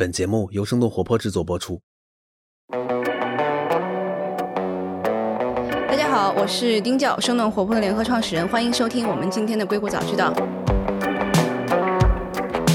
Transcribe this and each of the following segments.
本节目由生动活泼制作播出。大家好，我是丁教，生动活泼的联合创始人，欢迎收听我们今天的硅谷早知道。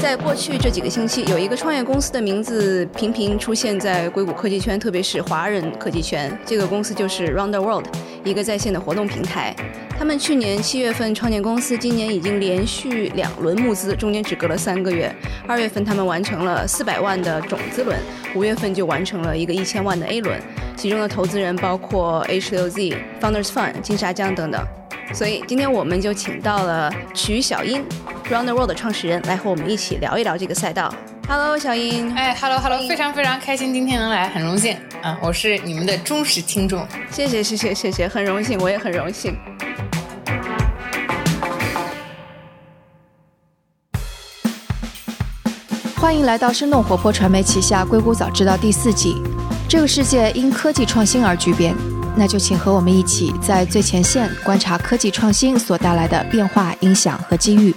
在过去这几个星期，有一个创业公司的名字频频出现在硅谷科技圈，特别是华人科技圈。这个公司就是 Round the World，一个在线的活动平台。他们去年七月份创建公司，今年已经连续两轮募资，中间只隔了三个月。二月份他们完成了四百万的种子轮，五月份就完成了一个一千万的 A 轮，其中的投资人包括 H6Z、Founders Fund、金沙江等等。所以今天我们就请到了曲小英，Round the World 的创始人，来和我们一起聊一聊这个赛道。Hello，小英。哎，Hello Hello，非常非常开心今天能来，很荣幸啊！我是你们的忠实听众。谢谢谢谢谢谢，很荣幸，我也很荣幸。欢迎来到生动活泼传媒旗下《硅谷早知道》第四季。这个世界因科技创新而巨变，那就请和我们一起在最前线观察科技创新所带来的变化、影响和机遇。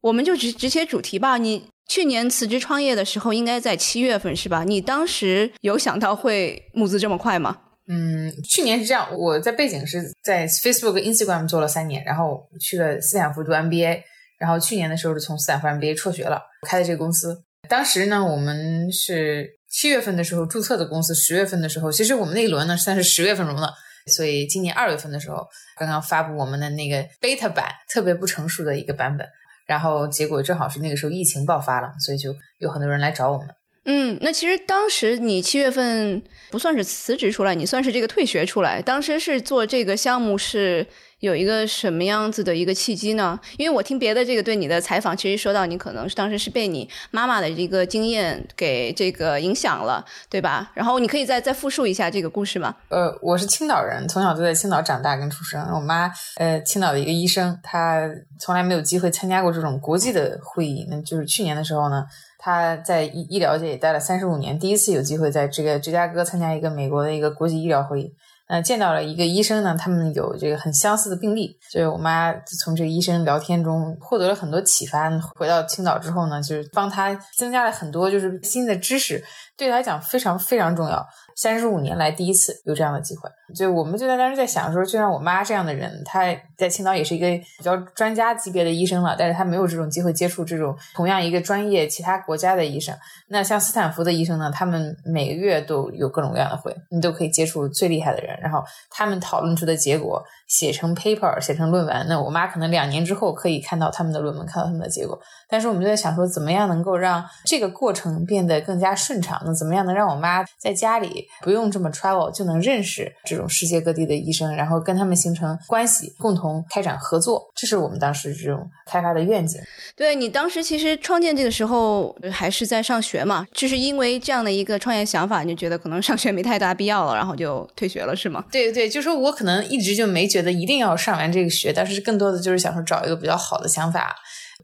我们就直直接主题吧。你去年辞职创业的时候，应该在七月份是吧？你当时有想到会募资这么快吗？嗯，去年是这样，我在背景是在 Facebook、Instagram 做了三年，然后去了斯坦福读 MBA，然后去年的时候是从斯坦福 MBA 辍学了，开的这个公司。当时呢，我们是七月份的时候注册的公司，十月份的时候，其实我们那一轮呢算是十月份融的，所以今年二月份的时候刚刚发布我们的那个 beta 版，特别不成熟的一个版本，然后结果正好是那个时候疫情爆发了，所以就有很多人来找我们。嗯，那其实当时你七月份不算是辞职出来，你算是这个退学出来。当时是做这个项目是有一个什么样子的一个契机呢？因为我听别的这个对你的采访，其实说到你可能是当时是被你妈妈的一个经验给这个影响了，对吧？然后你可以再再复述一下这个故事吗？呃，我是青岛人，从小就在青岛长大跟出生。我妈呃，青岛的一个医生，她从来没有机会参加过这种国际的会议。那就是去年的时候呢。她在医医疗界也待了三十五年，第一次有机会在这个芝加哥参加一个美国的一个国际医疗会议，那，见到了一个医生呢，他们有这个很相似的病例，所以我妈从这个医生聊天中获得了很多启发。回到青岛之后呢，就是帮他增加了很多就是新的知识，对他来讲非常非常重要。三十五年来第一次有这样的机会，就我们就在当时在想说，就像我妈这样的人，她在青岛也是一个比较专家级别的医生了，但是她没有这种机会接触这种同样一个专业其他国家的医生。那像斯坦福的医生呢，他们每个月都有各种各样的会，你都可以接触最厉害的人，然后他们讨论出的结果写成 paper，写成论文。那我妈可能两年之后可以看到他们的论文，看到他们的结果。但是我们就在想说，怎么样能够让这个过程变得更加顺畅？那怎么样能让我妈在家里？不用这么 travel 就能认识这种世界各地的医生，然后跟他们形成关系，共同开展合作，这是我们当时这种开发的愿景。对你当时其实创建这个时候还是在上学嘛，就是因为这样的一个创业想法，你就觉得可能上学没太大必要了，然后就退学了，是吗？对对，就说我可能一直就没觉觉得一定要上完这个学，但是更多的就是想说找一个比较好的想法，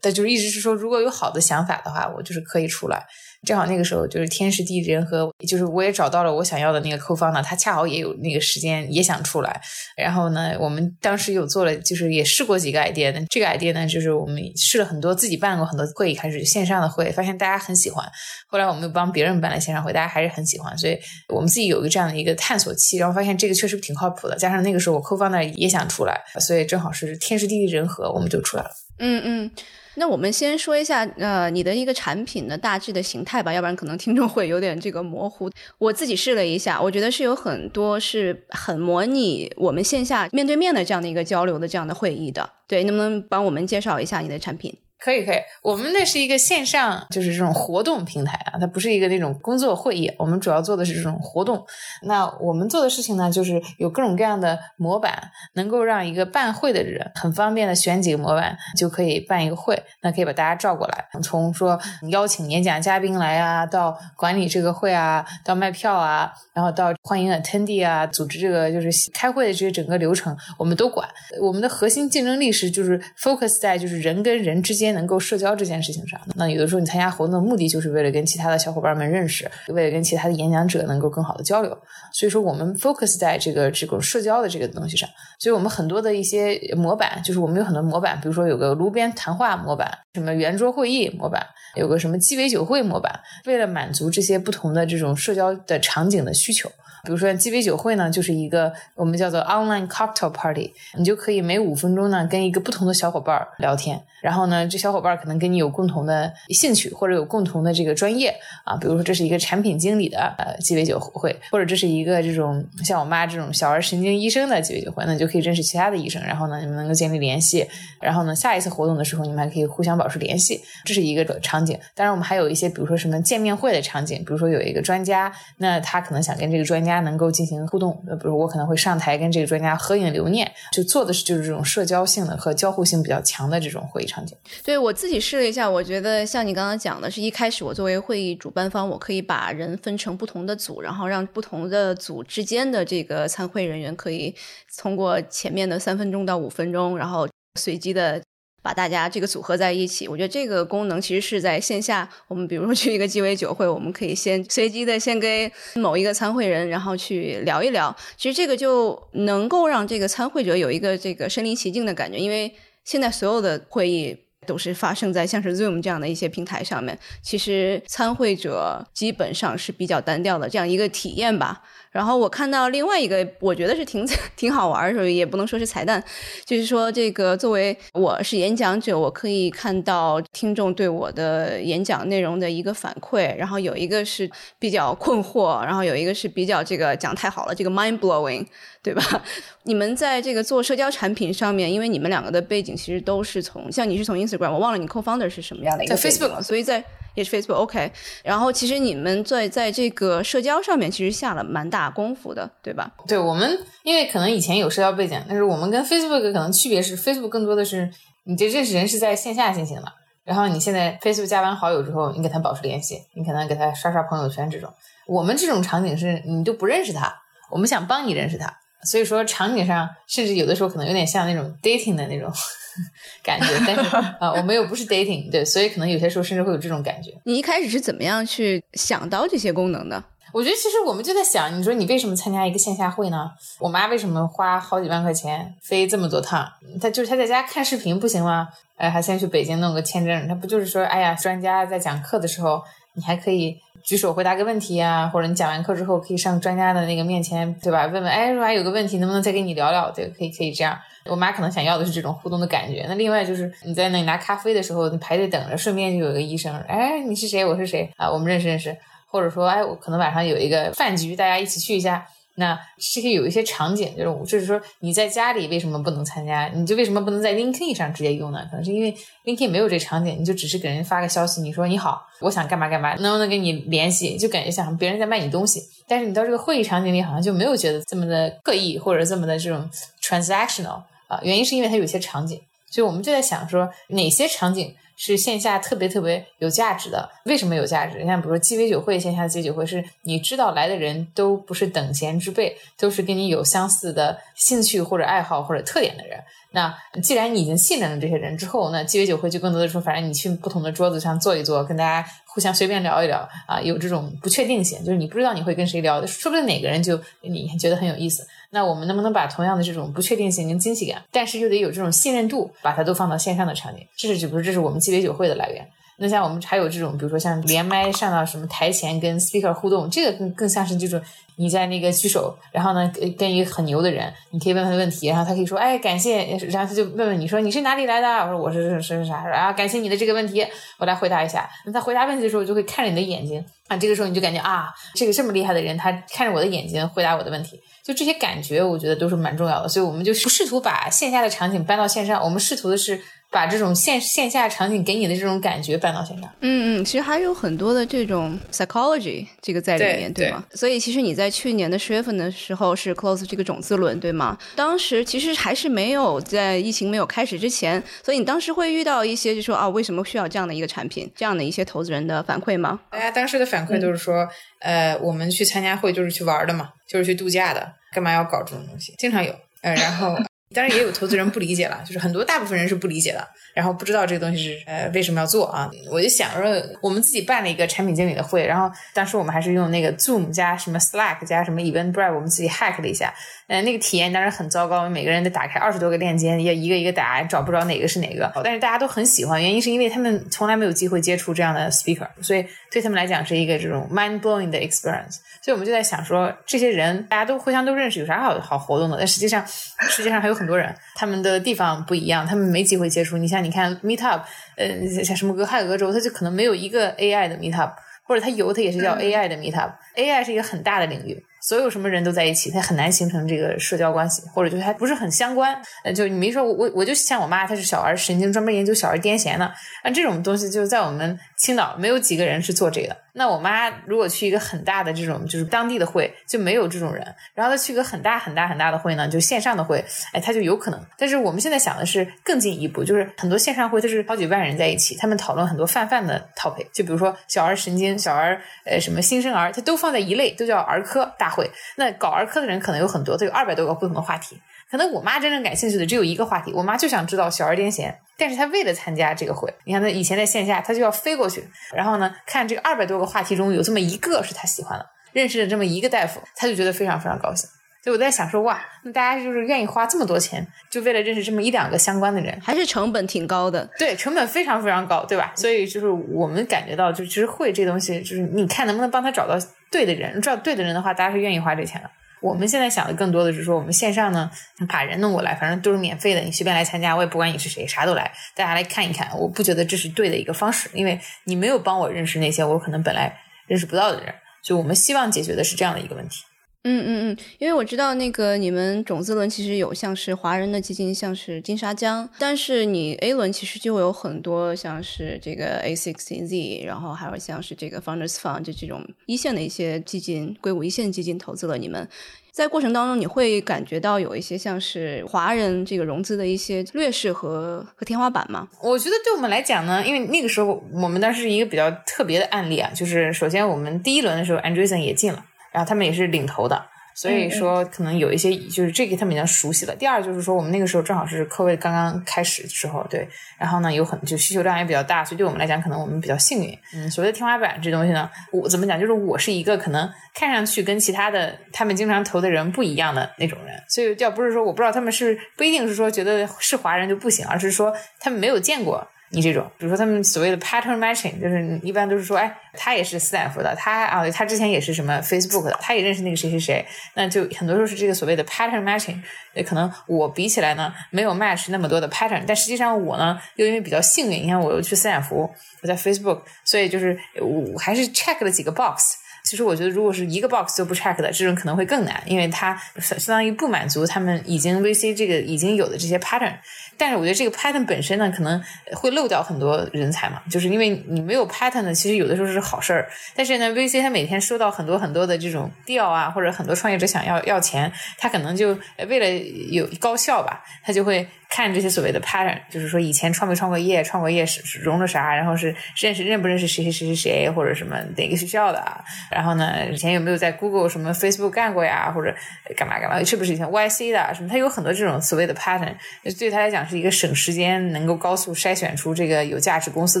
但就是一直是说如果有好的想法的话，我就是可以出来。正好那个时候就是天时地利人和，就是我也找到了我想要的那个扣方呢，他恰好也有那个时间也想出来。然后呢，我们当时有做了，就是也试过几个 idea。这个 idea 呢，就是我们试了很多，自己办过很多会议，开始线上的会，发现大家很喜欢。后来我们又帮别人办了线上会，大家还是很喜欢。所以我们自己有一个这样的一个探索期，然后发现这个确实挺靠谱的。加上那个时候我扣方呢也想出来，所以正好是天时地利人和，我们就出来了。嗯嗯。那我们先说一下，呃，你的一个产品的大致的形态吧，要不然可能听众会有点这个模糊。我自己试了一下，我觉得是有很多是很模拟我们线下面对面的这样的一个交流的这样的会议的。对，能不能帮我们介绍一下你的产品？可以可以，我们那是一个线上，就是这种活动平台啊，它不是一个那种工作会议。我们主要做的是这种活动。那我们做的事情呢，就是有各种各样的模板，能够让一个办会的人很方便的选几个模板就可以办一个会。那可以把大家召过来，从说邀请演讲嘉宾来啊，到管理这个会啊，到卖票啊，然后到欢迎 attendee 啊，组织这个就是开会的这些整个流程，我们都管。我们的核心竞争力是就是 focus 在就是人跟人之间。能够社交这件事情上，那有的时候你参加活动的目的就是为了跟其他的小伙伴们认识，为了跟其他的演讲者能够更好的交流。所以说，我们 focus 在这个这种社交的这个东西上。所以我们很多的一些模板，就是我们有很多模板，比如说有个炉边谈话模板，什么圆桌会议模板，有个什么鸡尾酒会模板，为了满足这些不同的这种社交的场景的需求。比如说鸡尾酒会呢，就是一个我们叫做 online cocktail party，你就可以每五分钟呢跟一个不同的小伙伴聊天，然后呢这小伙伴可能跟你有共同的兴趣或者有共同的这个专业啊，比如说这是一个产品经理的呃鸡尾酒会，或者这是一个这种像我妈这种小儿神经医生的鸡尾酒会，那你就可以认识其他的医生，然后呢你们能够建立联系，然后呢下一次活动的时候你们还可以互相保持联系，这是一个场景。当然我们还有一些比如说什么见面会的场景，比如说有一个专家，那他可能想跟这个专家。能够进行互动，比如我可能会上台跟这个专家合影留念，就做的是就是这种社交性的和交互性比较强的这种会议场景。对我自己试了一下，我觉得像你刚刚讲的，是一开始我作为会议主办方，我可以把人分成不同的组，然后让不同的组之间的这个参会人员可以通过前面的三分钟到五分钟，然后随机的。把大家这个组合在一起，我觉得这个功能其实是在线下。我们比如说去一个鸡尾酒会，我们可以先随机的先跟某一个参会人，然后去聊一聊。其实这个就能够让这个参会者有一个这个身临其境的感觉，因为现在所有的会议都是发生在像是 Zoom 这样的一些平台上面，其实参会者基本上是比较单调的这样一个体验吧。然后我看到另外一个，我觉得是挺 挺好玩的，也不能说是彩蛋，就是说这个作为我是演讲者，我可以看到听众对我的演讲内容的一个反馈。然后有一个是比较困惑，然后有一个是比较这个讲太好了，这个 mind blowing，对吧？你们在这个做社交产品上面，因为你们两个的背景其实都是从，像你是从 Instagram，我忘了你 co-founder 是什么样的一个 Facebook，所以在。也是 Facebook OK，然后其实你们在在这个社交上面其实下了蛮大功夫的，对吧？对我们，因为可能以前有社交背景，但是我们跟 Facebook 可能区别是，Facebook 更多的是你这认识人是在线下进行的，然后你现在 Facebook 加完好友之后，你跟他保持联系，你可能给他刷刷朋友圈这种。我们这种场景是你都不认识他，我们想帮你认识他，所以说场景上甚至有的时候可能有点像那种 dating 的那种。感觉，但是 啊，我们又不是 dating，对，所以可能有些时候甚至会有这种感觉。你一开始是怎么样去想到这些功能的？我觉得其实我们就在想，你说你为什么参加一个线下会呢？我妈为什么花好几万块钱飞这么多趟？她就是她在家看视频不行吗？哎，还先去北京弄个签证？她不就是说，哎呀，专家在讲课的时候，你还可以举手回答个问题呀，或者你讲完课之后可以上专家的那个面前，对吧？问问，哎，说还有个问题，能不能再跟你聊聊？对，可以，可以这样。我妈可能想要的是这种互动的感觉。那另外就是你在那里拿咖啡的时候，你排队等着，顺便就有个医生，哎，你是谁？我是谁啊？我们认识认识。或者说，哎，我可能晚上有一个饭局，大家一起去一下。那这个有一些场景，就是就是说你在家里为什么不能参加？你就为什么不能在 LinkedIn 上直接用呢？可能是因为 LinkedIn 没有这场景，你就只是给人发个消息，你说你好，我想干嘛干嘛，能不能跟你联系？就感觉像别人在卖你东西。但是你到这个会议场景里，好像就没有觉得这么的刻意，或者这么的这种 transactional。啊，原因是因为它有些场景，所以我们就在想说，哪些场景是线下特别特别有价值的？为什么有价值？你看，比如说鸡尾酒会，线下的鸡尾酒会是你知道来的人都不是等闲之辈，都是跟你有相似的兴趣或者爱好或者特点的人。那既然你已经信任了这些人之后，那鸡尾酒会就更多的说，反正你去不同的桌子上坐一坐，跟大家互相随便聊一聊啊，有这种不确定性，就是你不知道你会跟谁聊，说不定哪个人就你觉得很有意思。那我们能不能把同样的这种不确定性跟惊喜感，但是又得有这种信任度，把它都放到线上的场景？这是就不是这是我们鸡尾酒会的来源。那像我们还有这种，比如说像连麦上到什么台前跟 speaker 互动，这个更更像是这种你在那个举手，然后呢跟一个很牛的人，你可以问他问题，然后他可以说哎感谢，然后他就问问你说你是哪里来的？我说我是是是啥？啊感谢你的这个问题，我来回答一下。那他回答问题的时候就会看着你的眼睛啊，这个时候你就感觉啊这个这么厉害的人，他看着我的眼睛回答我的问题，就这些感觉我觉得都是蛮重要的。所以我们就不试图把线下的场景搬到线上，我们试图的是。把这种线线下场景给你的这种感觉搬到线上，嗯嗯，其实还有很多的这种 psychology 这个在里面，对吗？所以其实你在去年的十月份的时候是 close 这个种子轮，对吗？当时其实还是没有在疫情没有开始之前，所以你当时会遇到一些就说啊，为什么需要这样的一个产品？这样的一些投资人的反馈吗？大家当时的反馈都是说，呃，我们去参加会就是去玩的嘛，就是去度假的，干嘛要搞这种东西？经常有，呃，然后。当然也有投资人不理解了，就是很多大部分人是不理解的，然后不知道这个东西是呃为什么要做啊。我就想着我们自己办了一个产品经理的会，然后当时我们还是用那个 Zoom 加什么 Slack 加什么 Eventbrite，我们自己 hack 了一下，呃，那个体验当然很糟糕，每个人得打开二十多个链接，要一个一个打，找不着哪个是哪个。但是大家都很喜欢，原因是因为他们从来没有机会接触这样的 speaker，所以对他们来讲是一个这种 mind blowing 的 experience。所以我们就在想说，这些人大家都互相都认识，有啥好好活动的？但实际上，世界上还有很多人，他们的地方不一样，他们没机会接触。你像你看 Meetup，呃，像什么俄亥俄州，它就可能没有一个 AI 的 Meetup，或者它有，它也是叫 AI 的 Meetup。AI 是一个很大的领域。所有什么人都在一起，他很难形成这个社交关系，或者就是还不是很相关。呃，就你没说，我我我就像我妈，她是小儿神经，专门研究小儿癫痫的。那这种东西就是在我们青岛没有几个人是做这个。那我妈如果去一个很大的这种就是当地的会，就没有这种人。然后她去个很大很大很大的会呢，就线上的会，哎，她就有可能。但是我们现在想的是更进一步，就是很多线上会它是好几万人在一起，他们讨论很多泛泛的 topic，就比如说小儿神经、小儿呃什么新生儿，它都放在一类，都叫儿科大会。那搞儿科的人可能有很多，都有二百多个不同的话题。可能我妈真正感兴趣的只有一个话题，我妈就想知道小儿癫痫。但是她为了参加这个会，你看她以前在线下，她就要飞过去，然后呢，看这个二百多个话题中有这么一个是她喜欢的，认识了这么一个大夫，她就觉得非常非常高兴。所以我在想说，哇，那大家就是愿意花这么多钱，就为了认识这么一两个相关的人，还是成本挺高的。对，成本非常非常高，对吧？所以就是我们感觉到，就其实会这东西，就是你看能不能帮他找到对的人，找对的人的话，大家是愿意花这钱的。我们现在想的更多的是说，我们线上呢把人弄过来，反正都是免费的，你随便来参加，我也不管你是谁，啥都来，大家来看一看。我不觉得这是对的一个方式，因为你没有帮我认识那些我可能本来认识不到的人，所以我们希望解决的是这样的一个问题。嗯嗯嗯，因为我知道那个你们种子轮其实有像是华人的基金，像是金沙江，但是你 A 轮其实就有很多像是这个 A sixteen Z，然后还有像是这个 Founders Fund 就这种一线的一些基金，硅谷一线基金投资了你们。在过程当中，你会感觉到有一些像是华人这个融资的一些劣势和和天花板吗？我觉得对我们来讲呢，因为那个时候我们当时是一个比较特别的案例啊，就是首先我们第一轮的时候，Andreessen 也进了，然后他们也是领头的。所以说，可能有一些就是这个他们比较熟悉了。第二就是说，我们那个时候正好是科位刚刚开始的时候，对。然后呢，有很就需求量也比较大，所以对我们来讲，可能我们比较幸运。嗯，所谓的天花板这东西呢，我怎么讲？就是我是一个可能看上去跟其他的他们经常投的人不一样的那种人。所以，要不是说我不知道他们是不一定是说觉得是华人就不行，而是说他们没有见过。你这种，比如说他们所谓的 pattern matching，就是一般都是说，哎，他也是斯坦福的，他啊，他之前也是什么 Facebook 的，他也认识那个谁谁谁，那就很多时候是这个所谓的 pattern matching。也可能我比起来呢，没有 match 那么多的 pattern，但实际上我呢，又因为比较幸运，你看我又去斯坦福，我在 Facebook，所以就是我还是 check 了几个 box。其实我觉得，如果是一个 box 都不 check 的，这种可能会更难，因为它相当于不满足他们已经 VC 这个已经有的这些 pattern。但是我觉得这个 pattern 本身呢，可能会漏掉很多人才嘛，就是因为你没有 pattern 呢，其实有的时候是好事儿。但是呢，VC 他每天收到很多很多的这种调啊，或者很多创业者想要要钱，他可能就为了有高效吧，他就会。看这些所谓的 pattern，就是说以前创没创过业，创过业是融了啥，然后是认识认不认识谁谁谁谁谁，或者什么哪个学校的啊？然后呢，以前有没有在 Google 什么 Facebook 干过呀？或者干嘛干嘛？是不是以前 YC 的什么？他有很多这种所谓的 pattern，对他来讲是一个省时间、能够高速筛选出这个有价值公司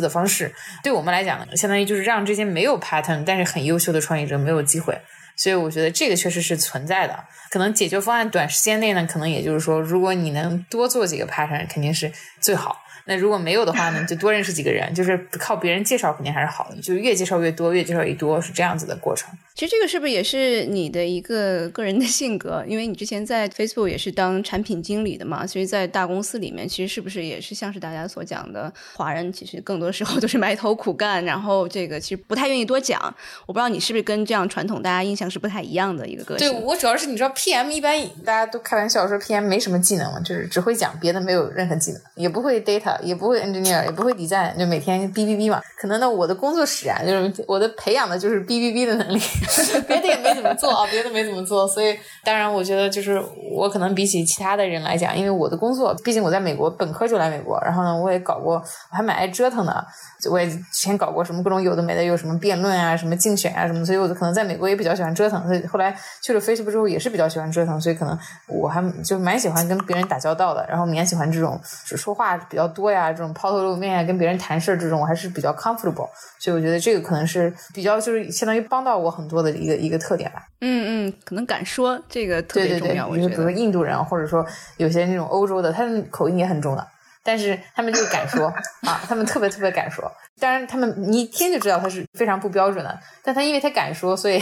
的方式。对我们来讲，相当于就是让这些没有 pattern 但是很优秀的创业者没有机会。所以我觉得这个确实是存在的，可能解决方案短时间内呢，可能也就是说，如果你能多做几个 pattern，肯定是最好。那如果没有的话呢，就多认识几个人，就是靠别人介绍肯定还是好的，就越介绍越多，越介绍越多，是这样子的过程。其实这个是不是也是你的一个个人的性格？因为你之前在 Facebook 也是当产品经理的嘛，所以在大公司里面，其实是不是也是像是大家所讲的，华人其实更多时候都是埋头苦干，然后这个其实不太愿意多讲。我不知道你是不是跟这样传统大家印象是不太一样的一个个性。对我主要是你知道，PM 一般大家都开玩笑说 PM 没什么技能嘛，就是只会讲，别的没有任何技能，也不会 data。也不会 engineer，也不会 design，就每天哔哔哔嘛。可能呢，我的工作室啊，就是我的培养的就是哔哔哔的能力，别的也没怎么做啊，别的没怎么做。所以，当然，我觉得就是我可能比起其他的人来讲，因为我的工作，毕竟我在美国本科就来美国，然后呢，我也搞过，我还蛮爱折腾的。我也之前搞过什么各种有的没的，有什么辩论啊，什么竞选啊什么，所以我可能在美国也比较喜欢折腾。所以后来去了 Facebook 之后，也是比较喜欢折腾，所以可能我还就蛮喜欢跟别人打交道的，然后蛮喜欢这种只说话比较多呀，这种抛头露面啊，跟别人谈事儿这种，我还是比较 comfortable。所以我觉得这个可能是比较就是相当于帮到我很多的一个一个特点吧。嗯嗯，可能敢说这个特别重要。我觉得，比如说印度人，或者说有些那种欧洲的，他们口音也很重的。但是他们就敢说 啊，他们特别特别敢说。当然，他们你一听就知道他是非常不标准的。但他因为他敢说，所以，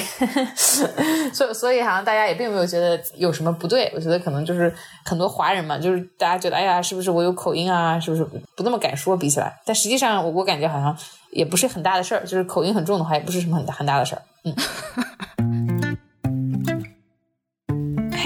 所所以好像大家也并没有觉得有什么不对。我觉得可能就是很多华人嘛，就是大家觉得哎呀，是不是我有口音啊？是不是不那么敢说？比起来，但实际上我我感觉好像也不是很大的事儿。就是口音很重的话，也不是什么很很大的事儿。嗯。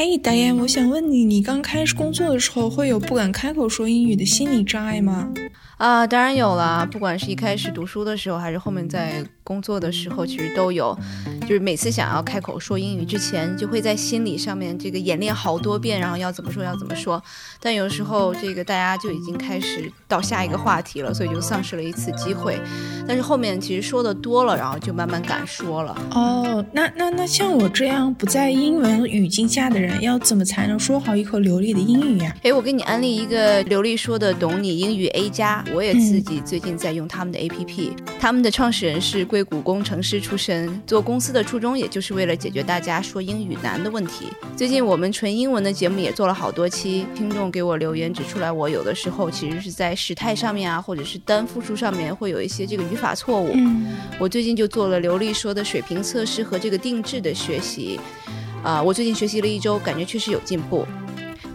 哎，导演，我想问你，你刚开始工作的时候，会有不敢开口说英语的心理障碍吗？啊，当然有了。不管是一开始读书的时候，还是后面在工作的时候，其实都有。就是每次想要开口说英语之前，就会在心理上面这个演练好多遍，然后要怎么说，要怎么说。但有时候这个大家就已经开始到下一个话题了，所以就丧失了一次机会。但是后面其实说的多了，然后就慢慢敢说了。哦，那那那像我这样不在英文语境下的人，要怎么才能说好一口流利的英语呀？哎，我给你安利一个流利说的懂你英语 A 加。我也自己最近在用他们的 APP，他们的创始人是硅谷工程师出身，做公司的初衷也就是为了解决大家说英语难的问题。最近我们纯英文的节目也做了好多期，听众给我留言指出来，我有的时候其实是在时态上面啊，或者是单复数上面会有一些这个语法错误。嗯，我最近就做了流利说的水平测试和这个定制的学习，啊，我最近学习了一周，感觉确实有进步。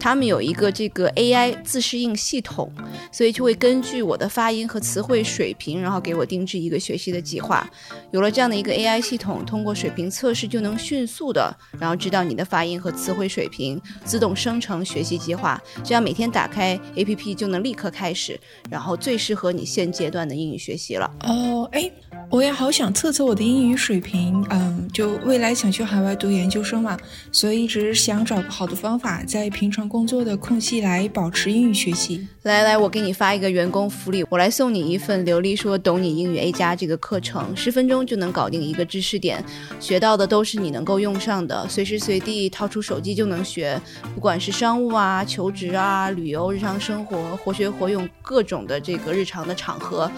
他们有一个这个 AI 自适应系统，所以就会根据我的发音和词汇水平，然后给我定制一个学习的计划。有了这样的一个 AI 系统，通过水平测试就能迅速的，然后知道你的发音和词汇水平，自动生成学习计划。这样每天打开 APP 就能立刻开始，然后最适合你现阶段的英语学习了。哦，哎，我也好想测测我的英语水平，嗯，就未来想去海外读研究生嘛，所以一直想找个好的方法，在平常。工作的空隙来保持英语学习。来来，我给你发一个员工福利，我来送你一份流利说懂你英语 A 加这个课程，十分钟就能搞定一个知识点，学到的都是你能够用上的，随时随地掏出手机就能学。不管是商务啊、求职啊、旅游、日常生活，活学活用，各种的这个日常的场合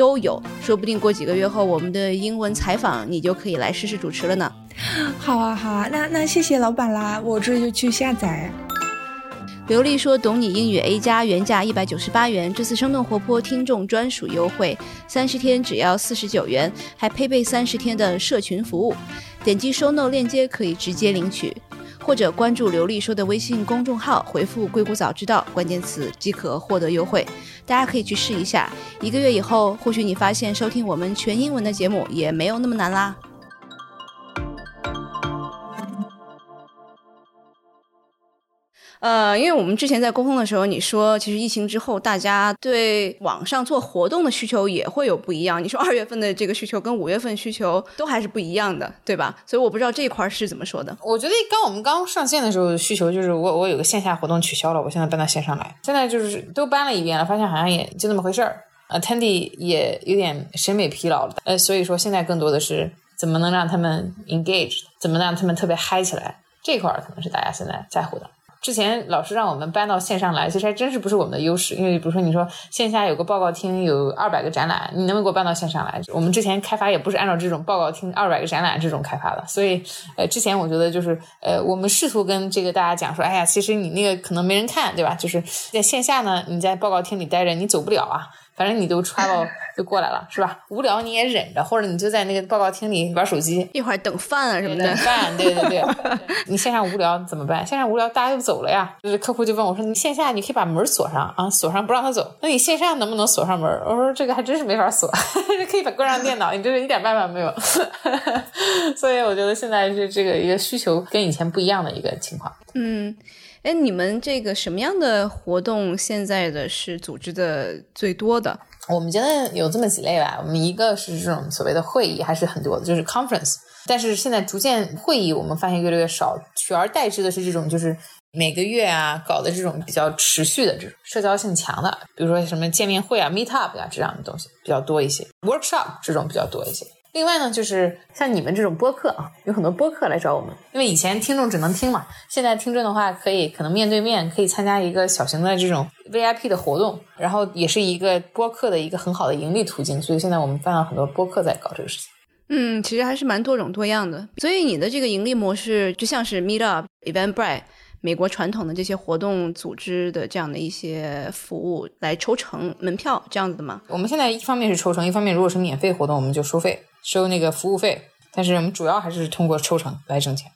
都有。说不定过几个月后，我们的英文采访你就可以来试试主持了呢。好啊，好啊，那那谢谢老板啦，我这就去下载。刘丽说：“懂你英语 A 加原价一百九十八元，这次生动活泼听众专属优惠，三十天只要四十九元，还配备三十天的社群服务。点击 show note 链接可以直接领取，或者关注刘丽说的微信公众号，回复‘硅谷早知道’关键词即可获得优惠。大家可以去试一下，一个月以后，或许你发现收听我们全英文的节目也没有那么难啦。”呃，因为我们之前在沟通的时候，你说其实疫情之后，大家对网上做活动的需求也会有不一样。你说二月份的这个需求跟五月份需求都还是不一样的，对吧？所以我不知道这一块是怎么说的。我觉得刚我们刚上线的时候，需求就是我我有个线下活动取消了，我现在搬到线上来。现在就是都搬了一遍了，发现好像也就那么回事儿。呃，Tandy 也有点审美疲劳了。呃，所以说现在更多的是怎么能让他们 engage，怎么让他们特别嗨起来，这块儿可能是大家现在在乎的。之前老师让我们搬到线上来，其实还真是不是我们的优势。因为比如说你说线下有个报告厅，有二百个展览，你能不能给我搬到线上来？我们之前开发也不是按照这种报告厅、二百个展览这种开发的。所以，呃，之前我觉得就是呃，我们试图跟这个大家讲说，哎呀，其实你那个可能没人看，对吧？就是在线下呢，你在报告厅里待着，你走不了啊。反正你都 travel 就过来了，是吧？无聊你也忍着，或者你就在那个报告厅里玩手机，一会儿等饭啊什么的。等饭，对对对。你线上无聊怎么办？线上无聊大家就走了呀。就是客户就问我说：“你线下你可以把门锁上啊，锁上不让他走。那你线上能不能锁上门？”我说：“这个还真是没法锁，可以把关上电脑，你这是一点办法没有。”所以我觉得现在是这个一个需求跟以前不一样的一个情况。嗯。哎，你们这个什么样的活动现在的是组织的最多的？我们觉得有这么几类吧。我们一个是这种所谓的会议，还是很多的，就是 conference。但是现在逐渐会议，我们发现越来越少，取而代之的是这种就是每个月啊搞的这种比较持续的这种社交性强的，比如说什么见面会啊、meet up 啊这样的东西比较多一些，workshop 这种比较多一些。另外呢，就是像你们这种播客啊，有很多播客来找我们，因为以前听众只能听嘛，现在听众的话可以可能面对面，可以参加一个小型的这种 VIP 的活动，然后也是一个播客的一个很好的盈利途径，所以现在我们办了很多播客在搞这个事情。嗯，其实还是蛮多种多样的，所以你的这个盈利模式就像是 Meet Up、Eventbrite。美国传统的这些活动组织的这样的一些服务来抽成门票这样子的吗？我们现在一方面是抽成，一方面如果是免费活动，我们就收费，收那个服务费。但是我们主要还是通过抽成来挣钱。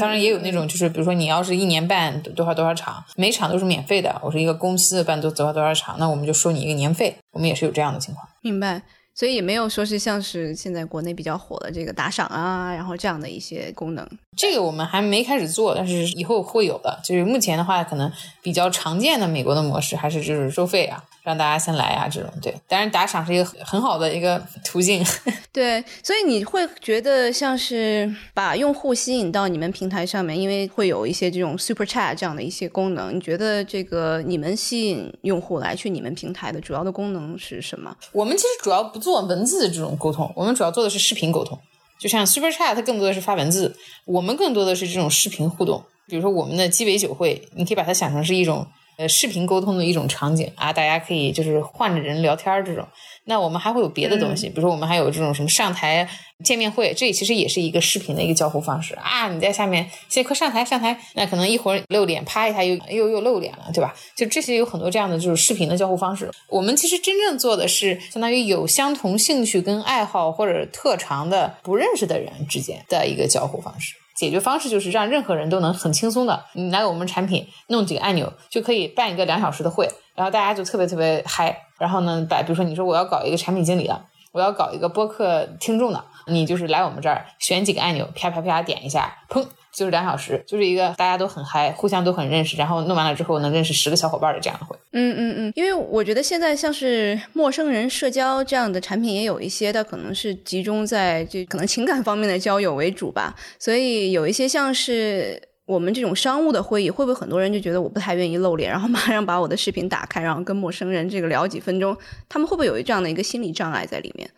当然也有那种，就是比如说你要是一年办多少多少场，每场都是免费的。我是一个公司办多多少多少场，那我们就收你一个年费。我们也是有这样的情况。明白。所以也没有说是像是现在国内比较火的这个打赏啊，然后这样的一些功能。这个我们还没开始做，但是以后会有的。就是目前的话，可能比较常见的美国的模式还是就是收费啊。让大家先来啊，这种对，当然打赏是一个很好的一个途径。对，所以你会觉得像是把用户吸引到你们平台上面，因为会有一些这种 Super Chat 这样的一些功能。你觉得这个你们吸引用户来去你们平台的主要的功能是什么？我们其实主要不做文字这种沟通，我们主要做的是视频沟通。就像 Super Chat，它更多的是发文字，我们更多的是这种视频互动。比如说我们的鸡尾酒会，你可以把它想成是一种。呃，视频沟通的一种场景啊，大家可以就是换着人聊天这种。那我们还会有别的东西，比如说我们还有这种什么上台见面会，这其实也是一个视频的一个交互方式啊。你在下面，现在快上台上台，那可能一会儿露脸，啪一下又又又露脸了，对吧？就这些有很多这样的就是视频的交互方式。我们其实真正做的是相当于有相同兴趣跟爱好或者特长的不认识的人之间的一个交互方式。解决方式就是让任何人都能很轻松的，你来我们产品弄几个按钮就可以办一个两小时的会，然后大家就特别特别嗨。然后呢，把比如说你说我要搞一个产品经理的，我要搞一个播客听众的，你就是来我们这儿选几个按钮，啪啪啪点一下，砰。就是两小时，就是一个大家都很嗨，互相都很认识，然后弄完了之后能认识十个小伙伴的这样的会。嗯嗯嗯，因为我觉得现在像是陌生人社交这样的产品也有一些，它可能是集中在这可能情感方面的交友为主吧。所以有一些像是我们这种商务的会议，会不会很多人就觉得我不太愿意露脸，然后马上把我的视频打开，然后跟陌生人这个聊几分钟，他们会不会有这样的一个心理障碍在里面？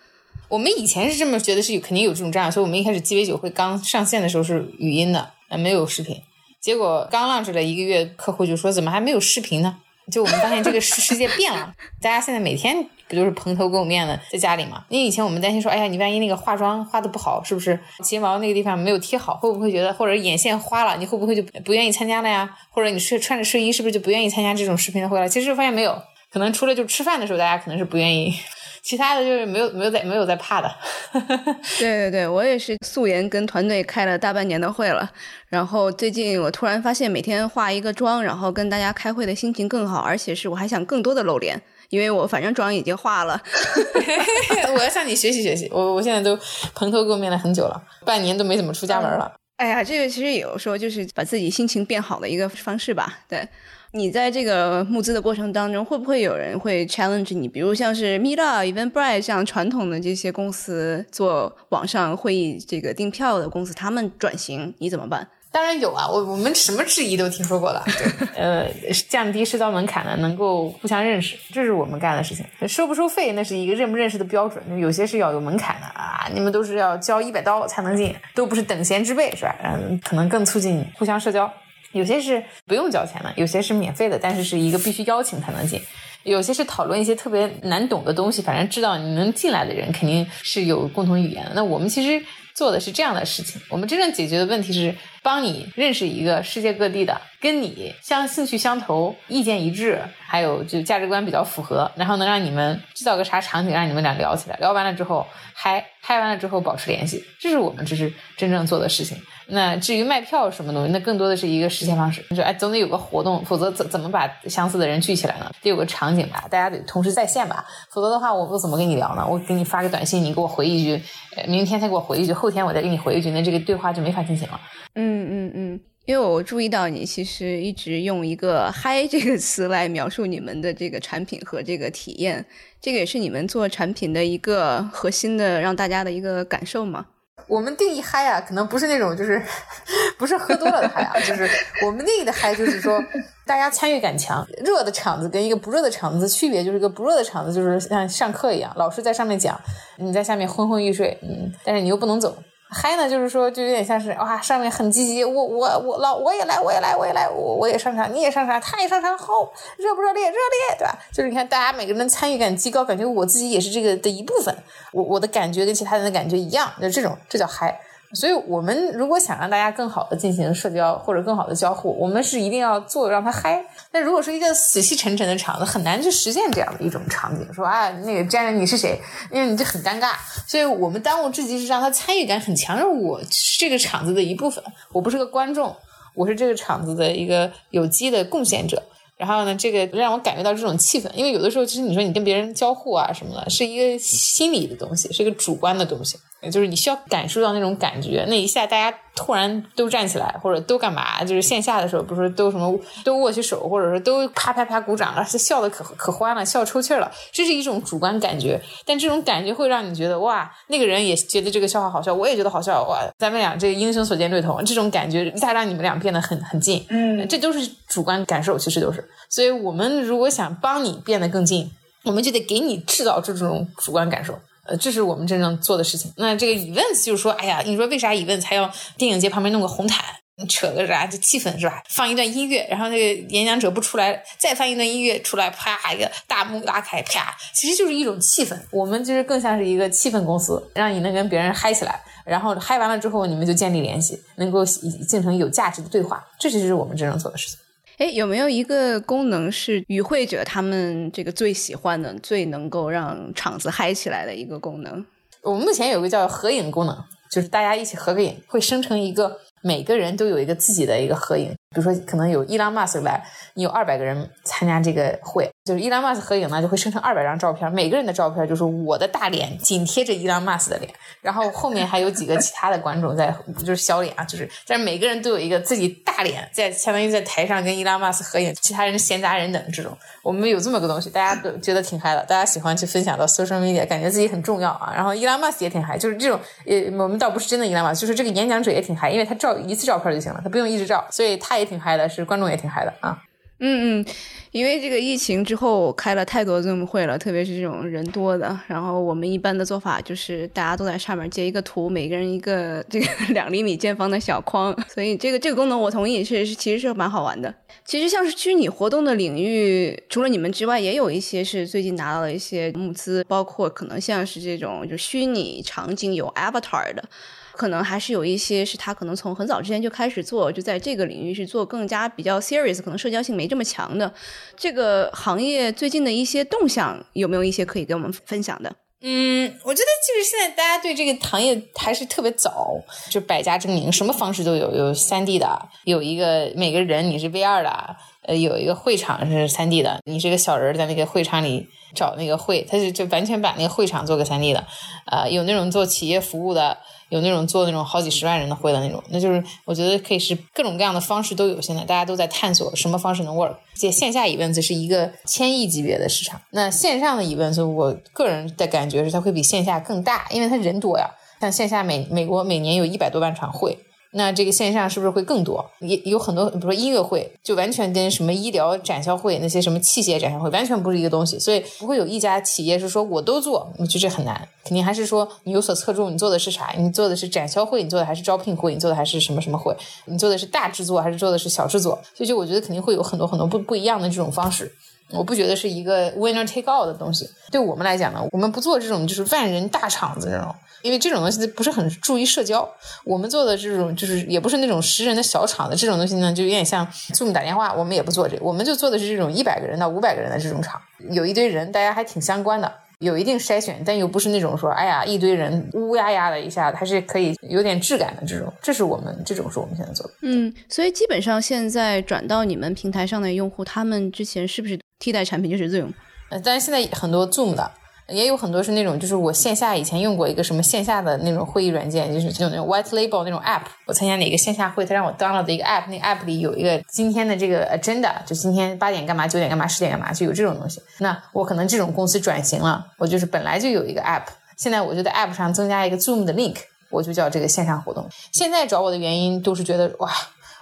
我们以前是这么觉得，是有肯定有这种障碍，所以我们一开始鸡尾酒会刚上线的时候是语音的，呃，没有视频。结果刚 launch 了一个月，客户就说怎么还没有视频呢？就我们发现这个世世界变了，大家现在每天不都是蓬头垢面的在家里嘛？因为以前我们担心说，哎呀，你万一那个化妆化的不好，是不是睫毛那个地方没有贴好，会不会觉得或者眼线花了，你会不会就不愿意参加了呀？或者你是穿着睡衣，是不是就不愿意参加这种视频的会了？其实发现没有，可能除了就吃饭的时候，大家可能是不愿意。其他的就是没有没有在没有在怕的，对对对，我也是素颜跟团队开了大半年的会了，然后最近我突然发现每天化一个妆，然后跟大家开会的心情更好，而且是我还想更多的露脸，因为我反正妆已经化了。我要向你学习学习，我我现在都蓬头垢面了很久了，半年都没怎么出家门了。哎呀，这个其实有时候就是把自己心情变好的一个方式吧，对。你在这个募资的过程当中，会不会有人会 challenge 你？比如像是 Meetup、Eventbrite 这样传统的这些公司做网上会议这个订票的公司，他们转型你怎么办？当然有啊，我我们什么质疑都听说过了。呃，降低社交门槛的，能够互相认识，这是我们干的事情。收不收费，那是一个认不认识的标准。有些是要有门槛的啊，你们都是要交一百刀才能进，都不是等闲之辈，是吧？嗯，可能更促进互相社交。有些是不用交钱的，有些是免费的，但是是一个必须邀请才能进。有些是讨论一些特别难懂的东西，反正知道你能进来的人肯定是有共同语言。那我们其实做的是这样的事情，我们真正解决的问题是帮你认识一个世界各地的跟你相兴趣相投、意见一致，还有就价值观比较符合，然后能让你们制造个啥场景让你们俩聊起来，聊完了之后嗨嗨完了之后保持联系，这是我们这是真正做的事情。那至于卖票什么东西，那更多的是一个实现方式。你说，哎，总得有个活动，否则怎怎么把相似的人聚起来呢？得有个场景吧，大家得同时在线吧，否则的话，我我怎么跟你聊呢？我给你发个短信，你给我回一句，明天再给我回一句，后天我再给你回一句，那这个对话就没法进行了。嗯嗯嗯嗯。因为我注意到你其实一直用一个“嗨”这个词来描述你们的这个产品和这个体验，这个也是你们做产品的一个核心的让大家的一个感受吗？我们定义嗨啊，可能不是那种就是 不是喝多了的嗨啊，就是我们定义的嗨，就是说大家参与感强。热的场子跟一个不热的场子区别，就是一个不热的场子就是像上课一样，老师在上面讲，你在下面昏昏欲睡，嗯，但是你又不能走。嗨呢，就是说，就有点像是哇，上面很积极，我我我老我也来，我也来，我也来，我我也上场，你也上场，他也上场，好，热不热烈？热烈，对吧？就是你看，大家每个人参与感极高，感觉我自己也是这个的一部分，我我的感觉跟其他人的感觉一样，就这种，这叫嗨。所以，我们如果想让大家更好的进行社交或者更好的交互，我们是一定要做让他嗨。那如果是一个死气沉沉的场子，很难去实现这样的一种场景。说啊，那个詹人你是谁？因为你这很尴尬。所以我们当务之急是让他参与感很强，让我是这个场子的一部分。我不是个观众，我是这个场子的一个有机的贡献者。然后呢，这个让我感觉到这种气氛，因为有的时候其实你说你跟别人交互啊什么的，是一个心理的东西，是一个主观的东西，就是你需要感受到那种感觉，那一下大家突然都站起来或者都干嘛，就是线下的时候不是都什么都握起手，或者说都啪啪啪鼓掌，而且笑的可可欢了，笑抽气了，这是一种主观感觉，但这种感觉会让你觉得哇，那个人也觉得这个笑话好笑，我也觉得好笑，哇，咱们俩这个英雄所见略同，这种感觉一下让你们俩变得很很近，嗯，这都是主观感受，其实都是。所以，我们如果想帮你变得更近，我们就得给你制造出这种主观感受。这是我们真正做的事情。那这个 events 就是说，哎呀，你说为啥 events 还要电影节旁边弄个红毯，扯个啥就气氛是吧？放一段音乐，然后那个演讲者不出来，再放一段音乐出来，啪一个大幕拉开，啪，其实就是一种气氛。我们就是更像是一个气氛公司，让你能跟别人嗨起来，然后嗨完了之后，你们就建立联系，能够形成有价值的对话。这就是我们真正做的事情。哎，有没有一个功能是与会者他们这个最喜欢的、最能够让场子嗨起来的一个功能？我们目前有个叫合影功能，就是大家一起合个影，会生成一个每个人都有一个自己的一个合影。比如说，可能有伊朗马斯来，你有二百个人参加这个会，就是伊朗马斯合影呢，就会生成二百张照片，每个人的照片就是我的大脸紧贴着伊朗马斯的脸，然后后面还有几个其他的观众在，就是小脸啊，就是，但是每个人都有一个自己大脸在，相当于在台上跟伊朗马斯合影，其他人闲杂人等这种，我们有这么个东西，大家都觉得挺嗨的，大家喜欢去分享到 social media，感觉自己很重要啊。然后伊朗马斯也挺嗨，就是这种，呃，我们倒不是真的伊朗马斯，就是这个演讲者也挺嗨，因为他照一次照片就行了，他不用一直照，所以他。也挺嗨的，是观众也挺嗨的啊。嗯嗯，因为这个疫情之后开了太多 Zoom 会了，特别是这种人多的。然后我们一般的做法就是大家都在上面截一个图，每个人一个这个两厘米见方的小框。所以这个 这个功能我同意，是其实是蛮好玩的。其实像是虚拟活动的领域，除了你们之外，也有一些是最近拿到了一些募资，包括可能像是这种就虚拟场景有 Avatar 的。可能还是有一些是他可能从很早之前就开始做，就在这个领域是做更加比较 serious，可能社交性没这么强的这个行业最近的一些动向，有没有一些可以跟我们分享的？嗯，我觉得就是现在大家对这个行业还是特别早，就百家争鸣，什么方式都有，有三 D 的，有一个每个人你是 VR 的，呃，有一个会场是三 D 的，你是个小人在那个会场里找那个会，他就就完全把那个会场做个三 D 的，呃，有那种做企业服务的。有那种做那种好几十万人的会的那种，那就是我觉得可以是各种各样的方式都有。现在大家都在探索什么方式能 work。这线下 event 是一个千亿级别的市场，那线上的 event 我个人的感觉是它会比线下更大，因为它人多呀。像线下美美国每年有一百多万场会。那这个线上是不是会更多？也有很多，比如说音乐会，就完全跟什么医疗展销会、那些什么器械展销会完全不是一个东西，所以不会有一家企业是说我都做，我觉得这很难。肯定还是说你有所侧重，你做的是啥？你做的是展销会，你做的还是招聘会，你做的还是什么什么会？你做的是大制作还是做的是小制作？所以就我觉得肯定会有很多很多不不一样的这种方式。我不觉得是一个 winner take all 的东西。对我们来讲呢，我们不做这种就是万人大场子这种。因为这种东西不是很注意社交，我们做的这种就是也不是那种十人的小厂的这种东西呢，就有点像 Zoom 打电话，我们也不做这，我们就做的是这种一百个人到五百个人的这种场，有一堆人，大家还挺相关的，有一定筛选，但又不是那种说，哎呀，一堆人乌压压的一下，还是可以有点质感的这种，这是我们这种是我们现在做的。嗯，所以基本上现在转到你们平台上的用户，他们之前是不是替代产品就是 Zoom？呃，但是现在很多 Zoom 的。也有很多是那种，就是我线下以前用过一个什么线下的那种会议软件，就是就那种 white label 那种 app。我参加哪个线下会，他让我 download 的一个 app，那个 app 里有一个今天的这个 agenda，就今天八点干嘛，九点干嘛，十点干嘛，就有这种东西。那我可能这种公司转型了，我就是本来就有一个 app，现在我就在 app 上增加一个 zoom 的 link，我就叫这个线上活动。现在找我的原因都是觉得哇。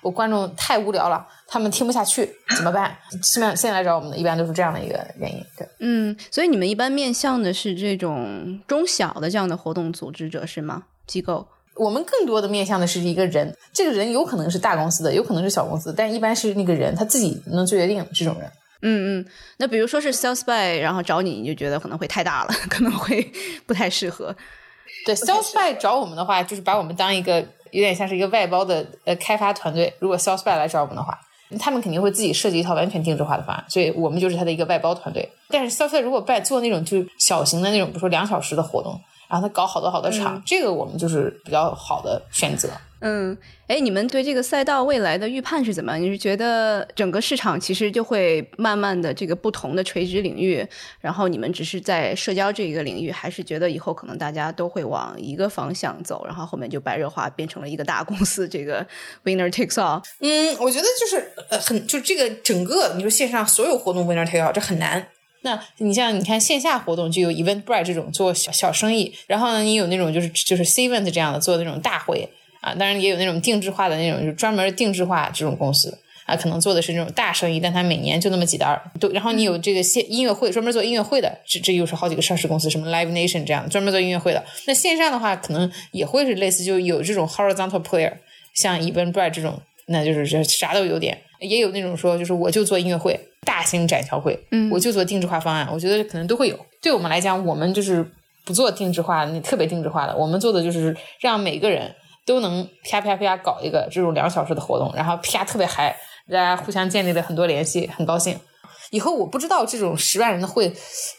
我观众太无聊了，他们听不下去，怎么办？现在现在来找我们的一般都是这样的一个原因。对，嗯，所以你们一般面向的是这种中小的这样的活动组织者是吗？机构？我们更多的面向的是一个人，这个人有可能是大公司的，有可能是小公司，但一般是那个人他自己能做决定这种人。嗯嗯，那比如说是 sales by，然后找你，你就觉得可能会太大了，可能会不太适合。对，sales by 找我们的话，就是把我们当一个。有点像是一个外包的呃开发团队，如果 sales by 来找我们的话，他们肯定会自己设计一套完全定制化的方案，所以我们就是他的一个外包团队。但是 sales by 如果办做那种就是小型的那种，比如说两小时的活动，然后他搞好多好多场，这个我们就是比较好的选择。嗯，哎，你们对这个赛道未来的预判是怎么样？你是觉得整个市场其实就会慢慢的这个不同的垂直领域，然后你们只是在社交这一个领域，还是觉得以后可能大家都会往一个方向走，然后后面就白热化变成了一个大公司，这个 winner takes all？嗯，我觉得就是呃很就这个整个你说线上所有活动 winner take all 这很难。那你像你看线下活动就有 Eventbrite 这种做小小生意，然后呢你有那种就是就是 C event 这样的做那种大会。啊，当然也有那种定制化的那种，就专门定制化这种公司啊，可能做的是那种大生意，但他每年就那么几单儿。都，然后你有这个线音乐会，专门做音乐会的，这这又是好几个上市公司，什么 Live Nation 这样专门做音乐会的。那线上的话，可能也会是类似，就有这种 horizontal player，像 Eventbrite 这种，那就是这啥都有点。也有那种说，就是我就做音乐会，大型展销会，嗯，我就做定制化方案。我觉得可能都会有。对我们来讲，我们就是不做定制化，那特别定制化的，我们做的就是让每个人。都能啪啪啪搞一个这种两小时的活动，然后啪特别嗨，大家互相建立了很多联系，很高兴。以后我不知道这种十万人的会，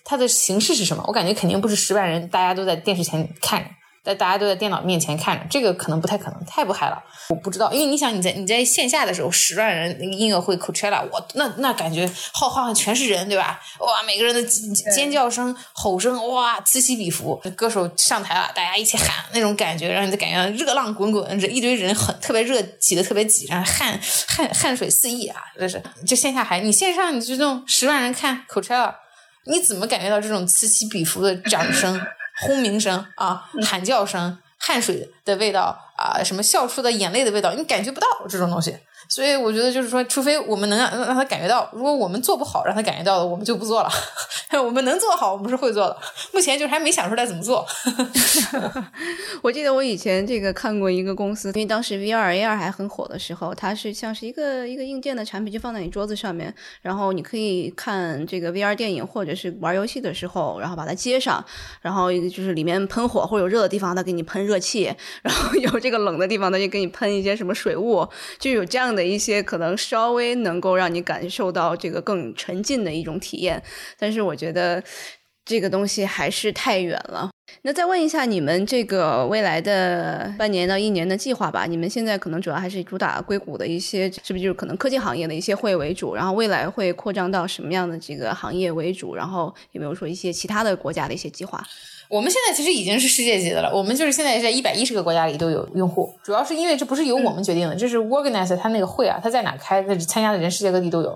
它的形式是什么，我感觉肯定不是十万人大家都在电视前看着。在大家都在电脑面前看着，这个可能不太可能，太不嗨了。我不知道，因为你想你在你在线下的时候，十万人那个音乐会 Coachella，我那那感觉浩浩全是人，对吧？哇，每个人的尖叫声、吼声，哇，此起彼伏。歌手上台了，大家一起喊，那种感觉让你感觉热浪滚滚，这一堆人很特别热，挤得特别挤，然后汗汗汗水四溢啊！这是就线下还你线上你就这种十万人看 Coachella，你怎么感觉到这种此起彼伏的掌声？轰鸣声啊，喊叫声，汗水的味道啊，什么笑出的眼泪的味道，你感觉不到这种东西。所以我觉得就是说，除非我们能让让他感觉到，如果我们做不好，让他感觉到的，我们就不做了。我们能做好，我们是会做的。目前就是还没想出来怎么做。我记得我以前这个看过一个公司，因为当时 VR AR 还很火的时候，它是像是一个一个硬件的产品，就放在你桌子上面，然后你可以看这个 VR 电影或者是玩游戏的时候，然后把它接上，然后就是里面喷火或者有热的地方，它给你喷热气，然后 有这个冷的地方，它就给你喷一些什么水雾，就有这样的。的一些可能稍微能够让你感受到这个更沉浸的一种体验，但是我觉得这个东西还是太远了。那再问一下你们这个未来的半年到一年的计划吧。你们现在可能主要还是主打硅谷的一些，是不是就是可能科技行业的一些会为主？然后未来会扩张到什么样的这个行业为主？然后有没有说一些其他的国家的一些计划？我们现在其实已经是世界级的了，我们就是现在在一百一十个国家里都有用户，主要是因为这不是由我们决定的，这是 organizer 他那个会啊，他在哪开，他参加的人世界各地都有，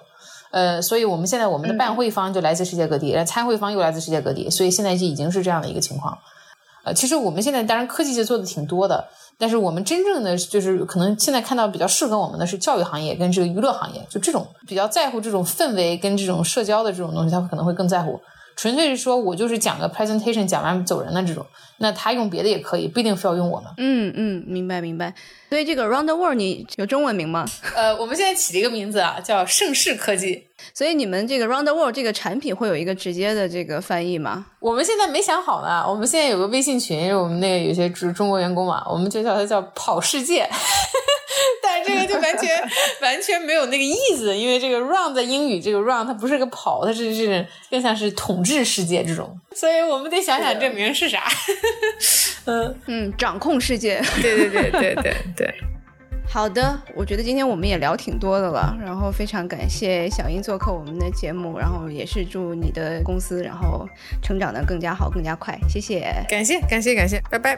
呃，所以我们现在我们的办会方就来自世界各地，参会方又来自世界各地，所以现在就已经是这样的一个情况。呃，其实我们现在当然科技界做的挺多的，但是我们真正的就是可能现在看到比较适合我们的是教育行业跟这个娱乐行业，就这种比较在乎这种氛围跟这种社交的这种东西，他可能会更在乎。纯粹是说我就是讲个 presentation，讲完走人的这种，那他用别的也可以，不一定非要用我们。嗯嗯，明白明白。所以这个 Round the World 你有中文名吗？呃，我们现在起了一个名字啊，叫盛世科技。所以你们这个 Round the World 这个产品会有一个直接的这个翻译吗？我们现在没想好呢。我们现在有个微信群，我们那个有些中中国员工嘛，我们就叫它叫跑世界。但这个就完全 完全没有那个意思，因为这个 run 在英语，这个 run 它不是个跑，它是是更像是统治世界这种，所以我们得想想这名是啥。嗯嗯，掌控世界。对对对对对对。好的，我觉得今天我们也聊挺多的了，然后非常感谢小英做客我们的节目，然后也是祝你的公司然后成长的更加好、更加快，谢谢，感谢感谢感谢，拜拜。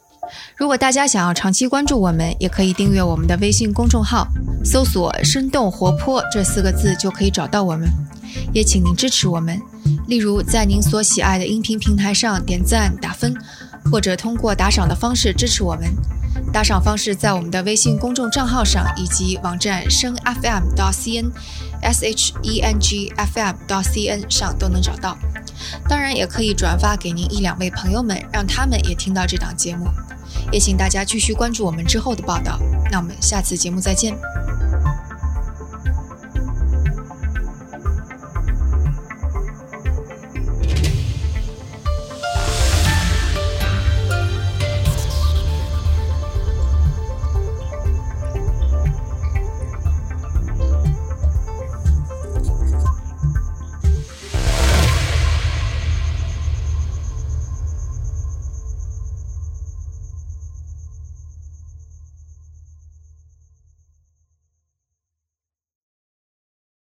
如果大家想要长期关注我们，也可以订阅我们的微信公众号，搜索“生动活泼”这四个字就可以找到我们。也请您支持我们，例如在您所喜爱的音频平台上点赞打分。或者通过打赏的方式支持我们，打赏方式在我们的微信公众账号上以及网站声 FM 到 cn s h e n g f m 到 cn 上都能找到。当然，也可以转发给您一两位朋友们，让他们也听到这档节目。也请大家继续关注我们之后的报道。那我们下次节目再见。